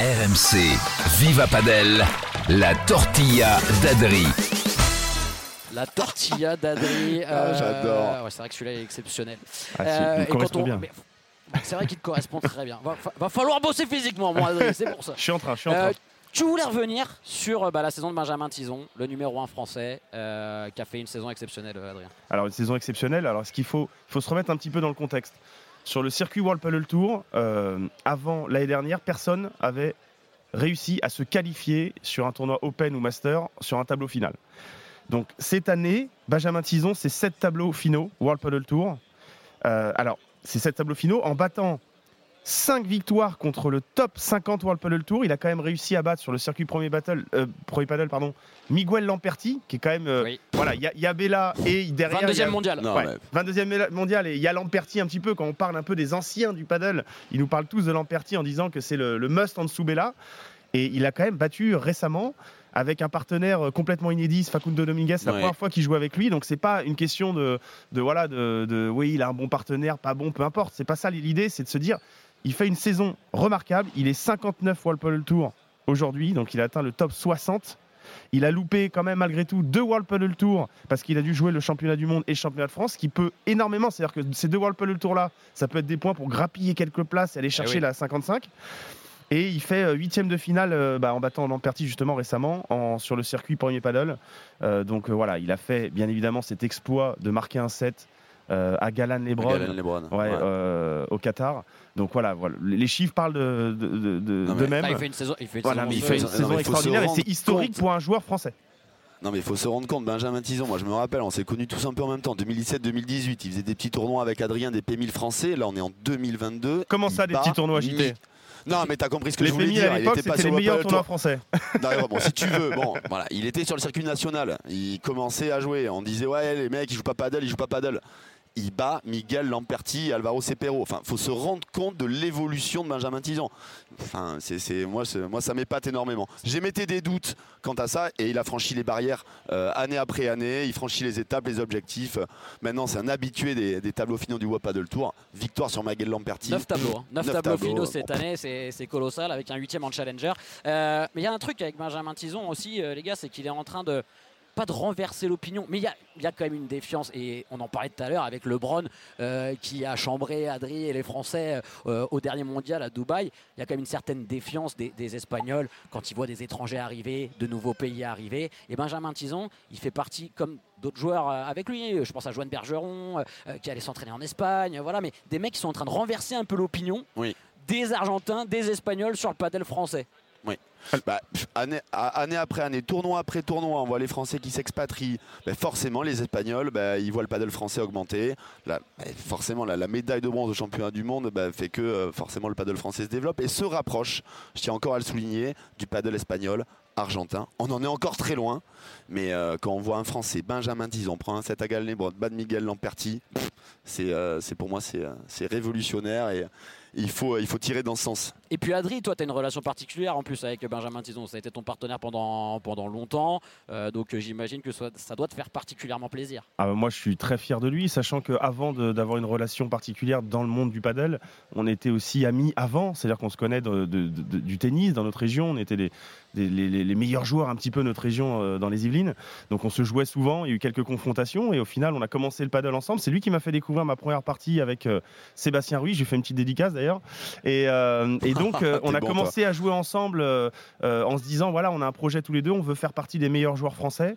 RMC, Viva Padel, la tortilla d'Adri. La tortilla d'Adri. Ah, j'adore. ouais, c'est vrai que celui-là est exceptionnel. Ah, si, il Euh, et quand correspond on- bien. mais- C'est vrai qu'il te correspond très bien. Va, fa- va falloir bosser physiquement, moi, Adri, c'est pour ça. Je suis en train, je suis en train. Euh, tu voulais revenir sur euh, bah, la saison de Benjamin Tison, le numéro 1 français, euh, qui a fait une saison exceptionnelle, euh, Adrien. Alors une saison exceptionnelle. Alors ce qu'il faut, il faut se remettre un petit peu dans le contexte. Sur le circuit World Padel Tour, euh, avant l'année dernière, personne avait réussi à se qualifier sur un tournoi Open ou Master sur un tableau final. Donc cette année, Benjamin Tison, c'est sept tableaux finaux World Padel Tour. Euh, alors c'est sept tableaux finaux en battant 5 victoires contre le top 50 World Padel Tour. Il a quand même réussi à battre sur le circuit premier battle, euh, premier paddle, pardon, Miguel Lamperti, qui est quand même euh, Oui. voilà, il y, a- il y a Bella et derrière. il y 22e a- mondial. Non, Ouais, mais 22e méla- mondial et il y a Lamperti un petit peu quand on parle un peu des anciens du paddle, ils nous parlent tous de Lamperti en disant que c'est le, le must en dessous Bella et il a quand même battu récemment avec un partenaire euh, complètement inédit, Facundo Dominguez, c'est la Ouais. première fois qu'il joue avec lui, donc c'est pas une question de, de voilà de, de- oui il a un bon partenaire, pas bon, peu importe, c'est pas ça l'idée, c'est de se dire il fait une saison remarquable, il est 59 World Padel Tour aujourd'hui, donc il a atteint le top 60. Il a loupé quand même malgré tout deux World Padel Tour parce qu'il a dû jouer le championnat du monde et le championnat de France, qui peut énormément. C'est-à-dire que ces deux World Padel Tour là, ça peut être des points pour grappiller quelques places et aller chercher oui. la 55. Et il fait euh, huitième de finale euh, bah, en battant Lamperti justement récemment en- sur le circuit premier paddle. Euh, donc euh, voilà, il a fait bien évidemment cet exploit de marquer un set à Galan Lebron. Galen Lebron. Ouais, Ouais. euh, au Qatar. Donc voilà, voilà, les chiffres parlent de, de. Ah, il fait une saison, il fait une Voilà, saison mais il Non, fait une mais saison il faut se extraordinaire et rendre c'est historique compte. pour un joueur français. Non mais il faut se rendre compte, Benjamin Tison, moi je me rappelle, on s'est connus tous un peu en même temps, 2017-2018, il faisait des petits tournois avec Adrien, des P1000 français, là on est en 2022. Comment ça, des petits tournois, JT mi- Non mais t'as compris ce que Les je voulais dire, à il était pas sur les meilleurs tournois Tour. français. Non, bon, si tu veux, bon, voilà, il était sur le circuit national. Il commençait à jouer. On disait ouais, les mecs, ils jouent pas paddle, ils jouent pas paddle. Il bat Miguel Lamperti, Alvaro Cepero. Enfin, faut se rendre compte de l'évolution de Benjamin Tison. Enfin, c'est, c'est- moi, c'est- moi, ça m'épate énormément. J'émettais des doutes quant à ça, et il a franchi les barrières euh, année après année. Il franchit les étapes, les objectifs. Maintenant, c'est un habitué des, des tableaux finaux du World Paddle Tour. Victoire sur Miguel Lamperti. 9 tableaux, hein. 9 Neuf tableaux, tableaux, finaux cette année, c'est colossal avec un huitième en challenger. Euh, mais il y a un truc avec Benjamin Tison aussi, euh, les gars, c'est qu'il est en train de pas de renverser l'opinion, mais il y a, il y a quand même une défiance et on en parlait tout à l'heure avec LeBron euh, qui a chambré Adri et les Français euh, au dernier mondial à Dubaï. Il y a quand même une certaine défiance des, des Espagnols quand ils voient des étrangers arriver, de nouveaux pays arriver. Et Benjamin Tison, il fait partie comme d'autres joueurs euh, avec lui. Je pense à Joanne Bergeron euh, qui allait s'entraîner en Espagne. Voilà, mais des mecs qui sont en train de renverser un peu l'opinion Oui. des Argentins, des Espagnols sur le padel français. Bah, année, après année, tournoi après tournoi, on voit les Français qui s'expatrient. Forcément, les Espagnols, bah, ils voient le paddle français augmenter. Forcément, la, médaille de bronze au championnat du monde bah, fait que euh, forcément le paddle français se développe et se rapproche, je tiens encore à le souligner, du paddle espagnol, argentin. On en est encore très loin, mais euh, quand on voit un Français, Benjamin Tison, prend un set à Galnebron, bat de Miguel Lamperti, euh, c'est pour moi c'est c'est révolutionnaire et il faut, il faut tirer dans ce sens. Et puis Adri, toi, tu as une relation particulière en plus avec Benjamin Tison. Ça a été ton partenaire pendant, pendant longtemps. Euh, donc euh, j'imagine que ça, doit te faire particulièrement plaisir. Ah bah moi, je suis très fier de lui, sachant qu'avant d'avoir une relation particulière dans le monde du paddle, on était aussi amis avant, c'est-à-dire qu'on se connaît du tennis dans notre région, on était les, les- meilleurs joueurs un petit peu de notre région euh, dans les Yvelines, donc on se jouait souvent, il y a eu quelques confrontations, et au final, on a commencé le paddle ensemble. C'est lui qui m'a fait découvrir ma première partie avec Sébastien Ruiz, j'ai fait une petite dédicace d'ailleurs, et, et donc euh, on a bon, commencé à jouer ensemble euh, euh, en se disant, voilà, on a un projet tous les deux, on veut faire partie des meilleurs joueurs français.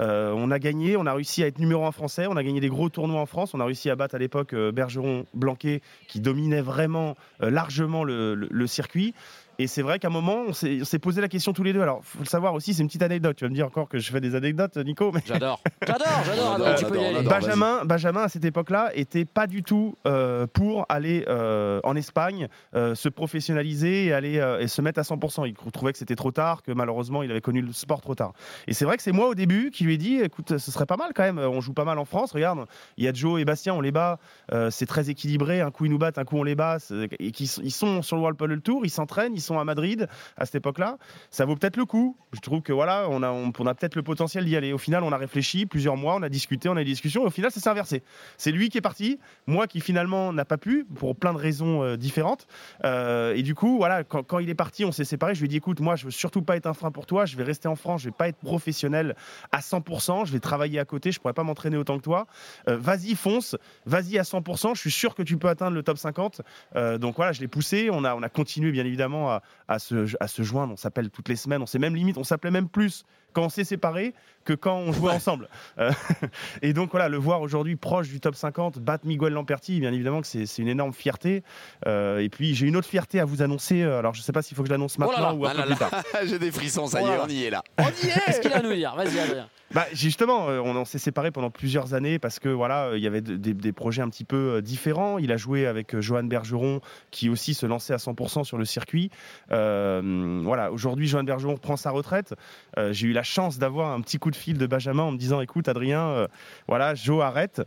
On a gagné, on a réussi à être numéro un français, on a gagné des gros tournois en France, on a réussi à battre à l'époque Bergeron, Blanquet, qui dominait vraiment largement le, le- le circuit. Et c'est vrai qu'à un moment, on s'est on s'est posé la question tous les deux. Alors, faut le savoir aussi, c'est une petite anecdote. Tu vas me dire encore que je fais des anecdotes, Nico, mais J'adore. J'adore, j'adore. Benjamin, Benjamin, à cette époque-là, était pas du tout euh, pour aller euh, en Espagne, euh, se professionnaliser et aller euh, et se mettre à 100%. Il trouvait que c'était trop tard, que malheureusement, il avait connu le sport trop tard. Et c'est vrai que c'est moi au début qui lui ai dit, écoute, ce serait pas mal quand même. On joue pas mal en France. Regarde, il y a Joe et Bastien, on les bat. euh, c'est très équilibré. Un coup ils nous battent, un coup on les bat. c'est- Et ils sont sur le World Padel Tour, ils s'entraînent, ils sont à Madrid à cette époque-là, ça vaut peut-être le coup. Je trouve que voilà, on a, on, a peut-être le potentiel d'y aller. Au final, on a réfléchi plusieurs mois, on a discuté, on a eu des discussions, au final, ça s'est inversé. C'est lui qui est parti, moi qui finalement n'a pas pu pour plein de raisons euh, différentes. Euh, et du coup, voilà, quand, quand il est parti, on s'est séparés. Je lui ai dit, écoute, moi, je veux surtout pas être un frein pour toi. Je vais rester en France. Je vais pas être professionnel à 100%. Je vais travailler à côté. Je pourrais pas m'entraîner autant que toi. Euh, vas-y, fonce. Vas-y à 100%. Je suis sûr que tu peux atteindre le top 50. Euh, donc voilà, je l'ai poussé. On a, on a continué, bien évidemment, à, à se, se joindre. On s'appelle toutes les semaines. On s'est même limite, on s'appelait même plus quand on s'est séparés que quand on jouait Ouais. ensemble. Euh, et donc voilà, le voir aujourd'hui proche du top 50, battre Miguel Lamperti, bien évidemment que c'est c'est une énorme fierté. Euh, et puis j'ai une autre fierté à vous annoncer. Alors je ne sais pas s'il faut que je l'annonce Oh là maintenant là, ou un Ah peu là plus là. tard. J'ai des frissons, ça y est, on y est là. Qu'est-ce qu'il a à nous dire? Vas-y, Adrien. Bah, justement, euh, on, on s'est séparés pendant plusieurs années parce que voilà, il y avait de- des, des projets un petit peu différents. Il a joué avec Johan Bergeron, qui aussi se lançait à 100% sur le circuit. Euh, voilà, aujourd'hui, Johan Bergeron prend sa retraite. Euh, J'ai eu la chance d'avoir un petit coup de fil de Benjamin en me disant, écoute, Adrien, euh, voilà, Joe arrête.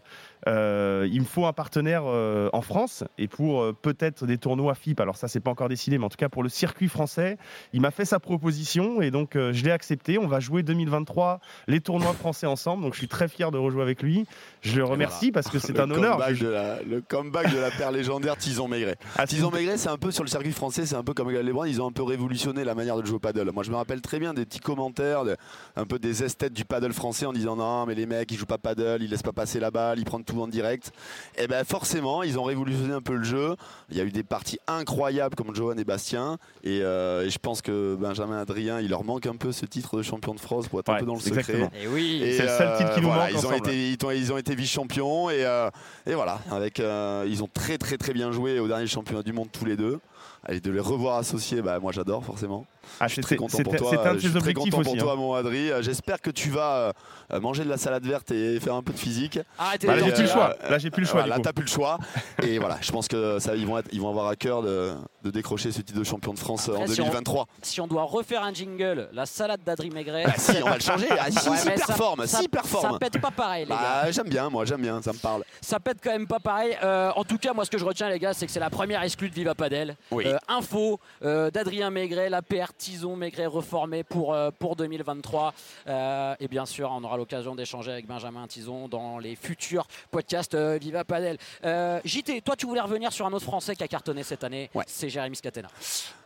Euh, il me faut un partenaire euh, en France et pour peut-être des tournois FIP. Alors ça, c'est pas encore décidé, mais en tout cas pour le circuit français, il m'a fait sa proposition et donc je l'ai accepté. On va jouer 2023 les tournois français ensemble. Donc je suis très fier de rejouer avec lui. Je le remercie parce que c'est un honneur. comeback de la- le comeback de la paire légendaire Tison Maigret. Ah, Tison Maigret, c'est un peu sur le circuit français, c'est un peu comme Gal Lebrun, ils ont un peu révolutionné la manière de jouer au paddle. Moi, je me rappelle très bien des petits commentaires, de- un peu des esthètes du paddle français en disant non, mais les mecs, ils jouent pas paddle, ils laissent pas passer la balle, ils prennent tout en direct. Et ben forcément, ils ont révolutionné un peu le jeu. Il y a eu des parties incroyables comme Johan et Bastien, et, euh, et je pense que Benjamin Adrien, il leur manque un peu ce titre de champion de France pour être un peu dans le secret. exactement. Et oui. Et, C'est le seul titre qui nous voilà, manque Ils ont, ensemble. été, ils ont, ils ont été vice-champions et, euh, et voilà, avec, euh, ils ont très très très bien joué au dernier championnat du monde tous les deux. Et de les revoir associés, bah, moi j'adore forcément. Ah, Je suis c'est- très content pour toi. C'est un de je suis ses très objectifs content aussi. pour hein. toi, mon Adri. Euh, J'espère que tu vas euh, manger de la salade verte et faire un peu de physique. Arrêtez Bah, là, j'ai plus le choix. Là, j'ai plus le choix. Coup. t'as plus le choix. et voilà, je pense que ça, ils vont, être- ils vont avoir à cœur de, de décrocher ce titre de champion de France en Après, si on- 2023. Si on doit refaire un jingle, la salade d'Adrien Maigret. Bah, si, on va le changer. Ah, si, Ouais, si, performe, ça, si, performe. ça pète pas pareil, les gars. Bah, j'aime bien, moi, j'aime bien, ça me parle. Ça pète quand même pas pareil. Euh, en tout cas, moi, ce que je retiens, les gars, c'est que c'est la première exclue de Viva Padel. Oui. Euh, info euh, d'Adrien Maigret, la paire Tison Maigret reformée pour, pour 2023. Euh, et bien sûr, on aura l'occasion d'échanger avec Benjamin Tison dans les futurs podcasts Viva Padel. JT, toi, tu voulais revenir sur un autre Français qui a cartonné cette année. Ouais. C'est Jérémy Scatena.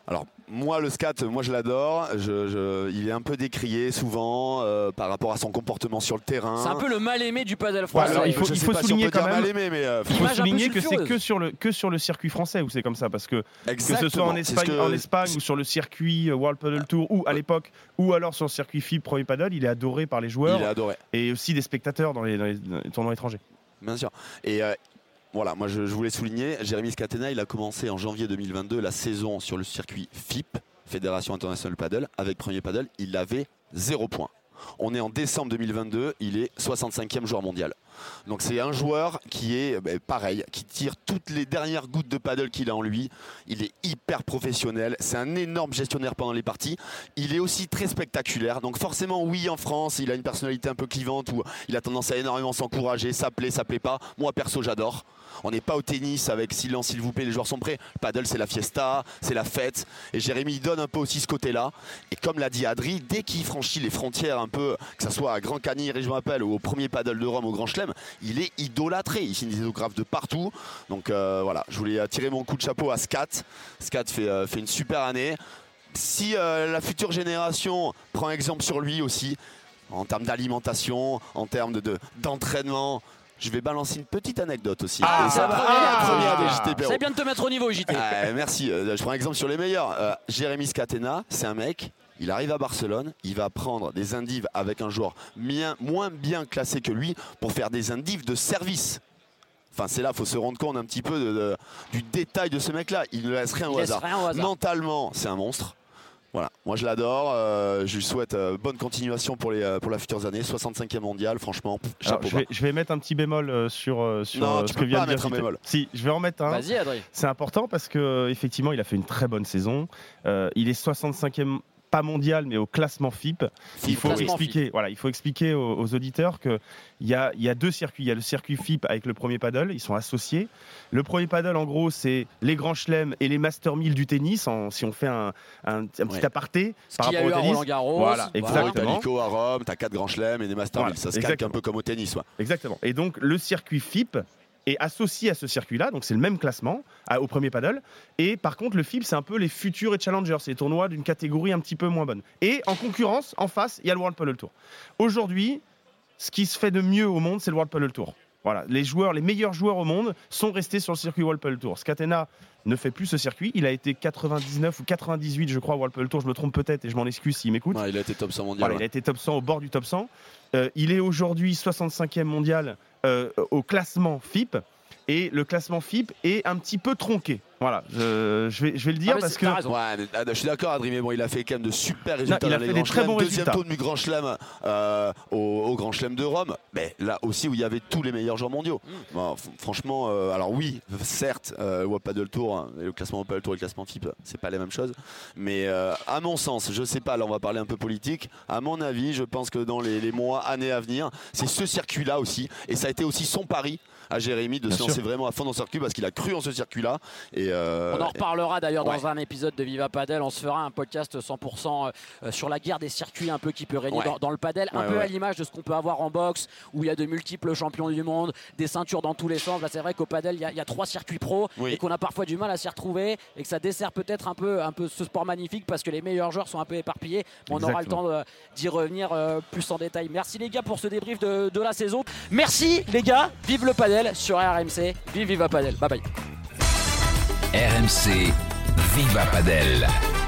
Alors moi le scat, moi je l'adore. Je, je- il est un peu décrié souvent euh, par rapport à son comportement sur le terrain. C'est un peu le mal aimé du padel Ouais, français. alors, il faut- si souligner quand même- aimé, mais euh, Il faut souligner que c'est que sur, le, que sur le circuit français où c'est comme ça, parce que que ce soit en Espagne, que- en Espagne ou sur le circuit euh, World Paddle Tour ou à l'époque ou alors sur le circuit FIB Pro Paddle, il est adoré par les joueurs il adoré, et aussi des spectateurs dans les, dans les- dans les tournois étrangers. bien sûr. Et euh, voilà, moi je, voulais souligner, Jérémy Scatena, il a commencé en janvier 2022 la saison sur le circuit FIP, Fédération Internationale Paddle, avec Premier Paddle, il avait 0 points. On est en décembre 2022, il est 65e joueur mondial. Donc c'est un joueur qui est ben, pareil, qui tire toutes les dernières gouttes de paddle qu'il a en lui. Il est hyper professionnel, c'est un énorme gestionnaire pendant les parties. Il est aussi très spectaculaire. Donc forcément oui en France, il a une personnalité un peu clivante où il a tendance à énormément s'encourager, ça plaît, ça plaît pas. Moi perso j'adore. On n'est pas au tennis avec silence s'il vous plaît, les joueurs sont prêts. Le paddle c'est la fiesta, c'est la fête. Et Jérémy il donne un peu aussi ce côté-là. Et comme l'a dit Adri, dès qu'il franchit les frontières un peu, que ce soit à Grand Cagny, Région Appel ou au premier paddle de Rome au Grand Chelem, il est idolâtré. Il signe des autographes de partout. Donc euh, voilà, je voulais tirer mon coup de chapeau à Scat. Scat fait, euh, fait une super année. Si euh, la future génération prend exemple sur lui aussi, en termes d'alimentation, en termes de- de- d'entraînement, je vais balancer une petite anecdote aussi. Ah, va ah. C'est bien de te mettre au niveau, JT. Merci. Euh, je prends un exemple sur les meilleurs. Euh, Jérémy Scatena, c'est un mec. Il arrive à Barcelone, il va prendre des indives avec un joueur bien- moins bien classé que lui pour faire des indives de service. Enfin, c'est là, il faut se rendre compte un petit peu de- de- du détail de ce mec-là. Il ne laisse rien au Il laisse hasard. rien au hasard. Mentalement, c'est un monstre. Voilà, moi je l'adore. euh, je lui souhaite euh, bonne continuation pour les, euh, pour les futures années. 65e mondial, franchement, pff, Alors, chapeau je, vais, je vais mettre un petit bémol euh, sur, sur Non, euh, tu ce peux que vient pas de dire un bémol. Si, je vais en mettre un. Vas-y, Adrien. C'est important parce que effectivement, il a fait une très bonne saison. Euh, il est 65e pas mondial, mais au classement FIP. Il faut expliquer, voilà, il faut expliquer aux, aux auditeurs qu'il y a, il y a deux circuits. Il y a le circuit FIP avec le premier paddle, ils sont associés. Le premier paddle, en gros, c'est les grands chelems et les Master 1000 du tennis, en- si on fait un, un- un petit Ouais. aparté Ce par qu'il y a rapport eu au à tennis. Roland Garros. Voilà, exactement. T'as Nico à Rome, t'as 4 grands chelems et des Master Voilà, 1000. Ça se calque exactement. un peu comme au tennis. ouais. Exactement. Et donc, le circuit FIP est associé à ce circuit-là, donc c'est le même classement au premier paddle. Et par contre, le FIP, c'est un peu les futurs et challengers, c'est les tournois d'une catégorie un petit peu moins bonne. Et en concurrence, en face, il y a le World Paddle Tour. Aujourd'hui, ce qui se fait de mieux au monde, c'est le World Paddle Tour. Voilà, les joueurs, les meilleurs joueurs au monde sont restés sur le circuit World Paddle Tour. Scatena ne fait plus ce circuit. Il a été 99 ou 98, je crois, Paddle Tour. Je me trompe peut-être et je m'en excuse s'il m'écoute. Ouais, il a été top 100 mondial. Voilà, ouais. il a été top 100 au bord du top 100. Euh, il est aujourd'hui 65e mondial euh, au classement FIP. Et le classement FIP est un petit peu tronqué. Voilà, je, je vais, je vais le dire Ah, parce que. t'as raison. Ouais, mais, ah, je suis d'accord, Adrien, mais bon, il a fait quand même de super résultats il a dans les fait des grands très chelems. bons Deuxième résultats. tour du grand chelem euh, au, au grand chelem de Rome. Mais là aussi où il y avait tous les meilleurs joueurs mondiaux. Mm. Bon, franchement, euh, alors oui, certes, euh, le World Paddle Tour, hein, et le classement Paddle Tour et le classement FIP, c'est pas les mêmes choses. Mais euh, à mon sens, je sais pas, là on va parler un peu politique. À mon avis, je pense que dans les, les mois, années à venir, c'est ce circuit-là aussi. Et ça a été aussi son pari à Jérémy de Bien se lancer sûr. vraiment à fond dans ce circuit parce qu'il a cru en ce circuit-là. Et, euh, On en reparlera d'ailleurs ouais. dans un épisode de Viva Padel. On se fera un podcast 100% euh, sur la guerre des circuits un peu qui peut régner Ouais. dans, dans le padel, un Ouais, peu à l'image de ce qu'on peut avoir en boxe où il y a de multiples champions du monde, des ceintures dans tous les sens. Là, c'est vrai qu'au padel, il y, a- il y a trois circuits pro Oui. et qu'on a parfois du mal à s'y retrouver et que ça dessert peut-être un peu, un peu ce sport magnifique parce que les meilleurs joueurs sont un peu éparpillés. Mais on aura le temps d'y revenir euh, plus en détail. Merci les gars pour ce débrief de, de la saison. Merci les gars. Vive le padel sur RMC. Vive Viva Padel. Bye bye. RMC Viva Padel.